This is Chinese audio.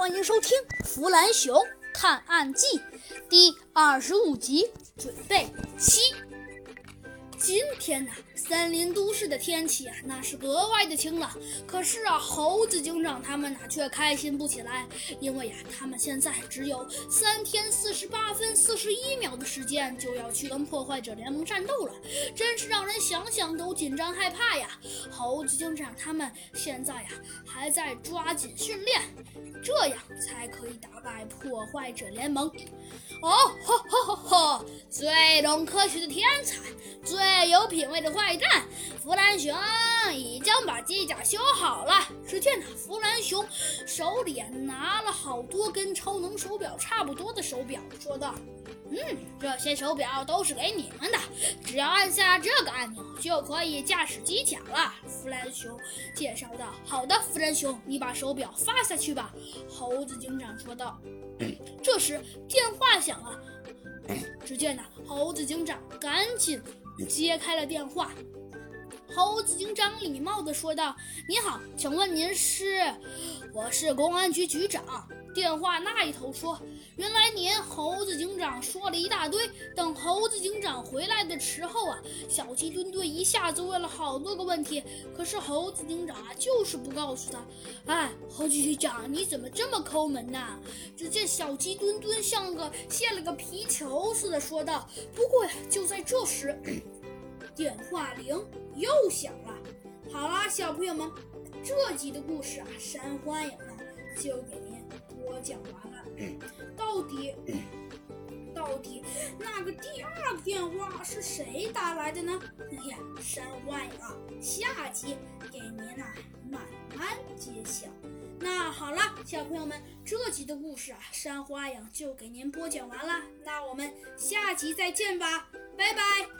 欢迎收听《弗兰熊探案记》第二十五集，准备七。今天呢，森林都市的天气啊，那是格外的晴朗。可是啊，猴子警长他们呢，却开心不起来，因为呀，他们现在只有三天四十八分一秒的时间，就要去跟破坏者联盟战斗了，真是让人想想都紧张害怕呀！猴子警长他们现在呀，还在抓紧训练，这样才可以打败破坏者联盟。哦，哈，哈哈，哈！最懂科学的天才，最有品味的坏蛋，弗兰熊已经把机甲修好了。只见呢，弗兰熊手里拿了好多跟超能手表差不多的手表，说道：“嗯，这些手表都是给你们的，只要按下这个按钮就可以驾驶机甲了。”弗兰熊介绍道：“好的，弗兰熊，你把手表发下去吧。”猴子警长说道。这时电话响了，只见呢，猴子警长赶紧接开了电话。猴子警长礼貌地说道：“你好，请问您是？我是公安局局长。”电话那一头说：“原来您。”猴子警长说了一大堆。等猴子警长回来的时候啊，小鸡墩墩一下子问了好多个问题。可是猴子警长啊，就是不告诉他。哎，猴子警长，你怎么这么抠门呢？只见小鸡墩墩像个泄了个皮球似的说道。不过呀，就在这时。电话铃又响了。好啦，小朋友们，这集的故事啊，山欢迎呢就给您播讲完了。到底，到底那个第二个电话是谁打来的呢？哎呀，山欢迎啊，下集给您呐慢慢揭晓。那好了，小朋友们，这集的故事啊，山花影就给您播讲完了。那我们下集再见吧，拜拜。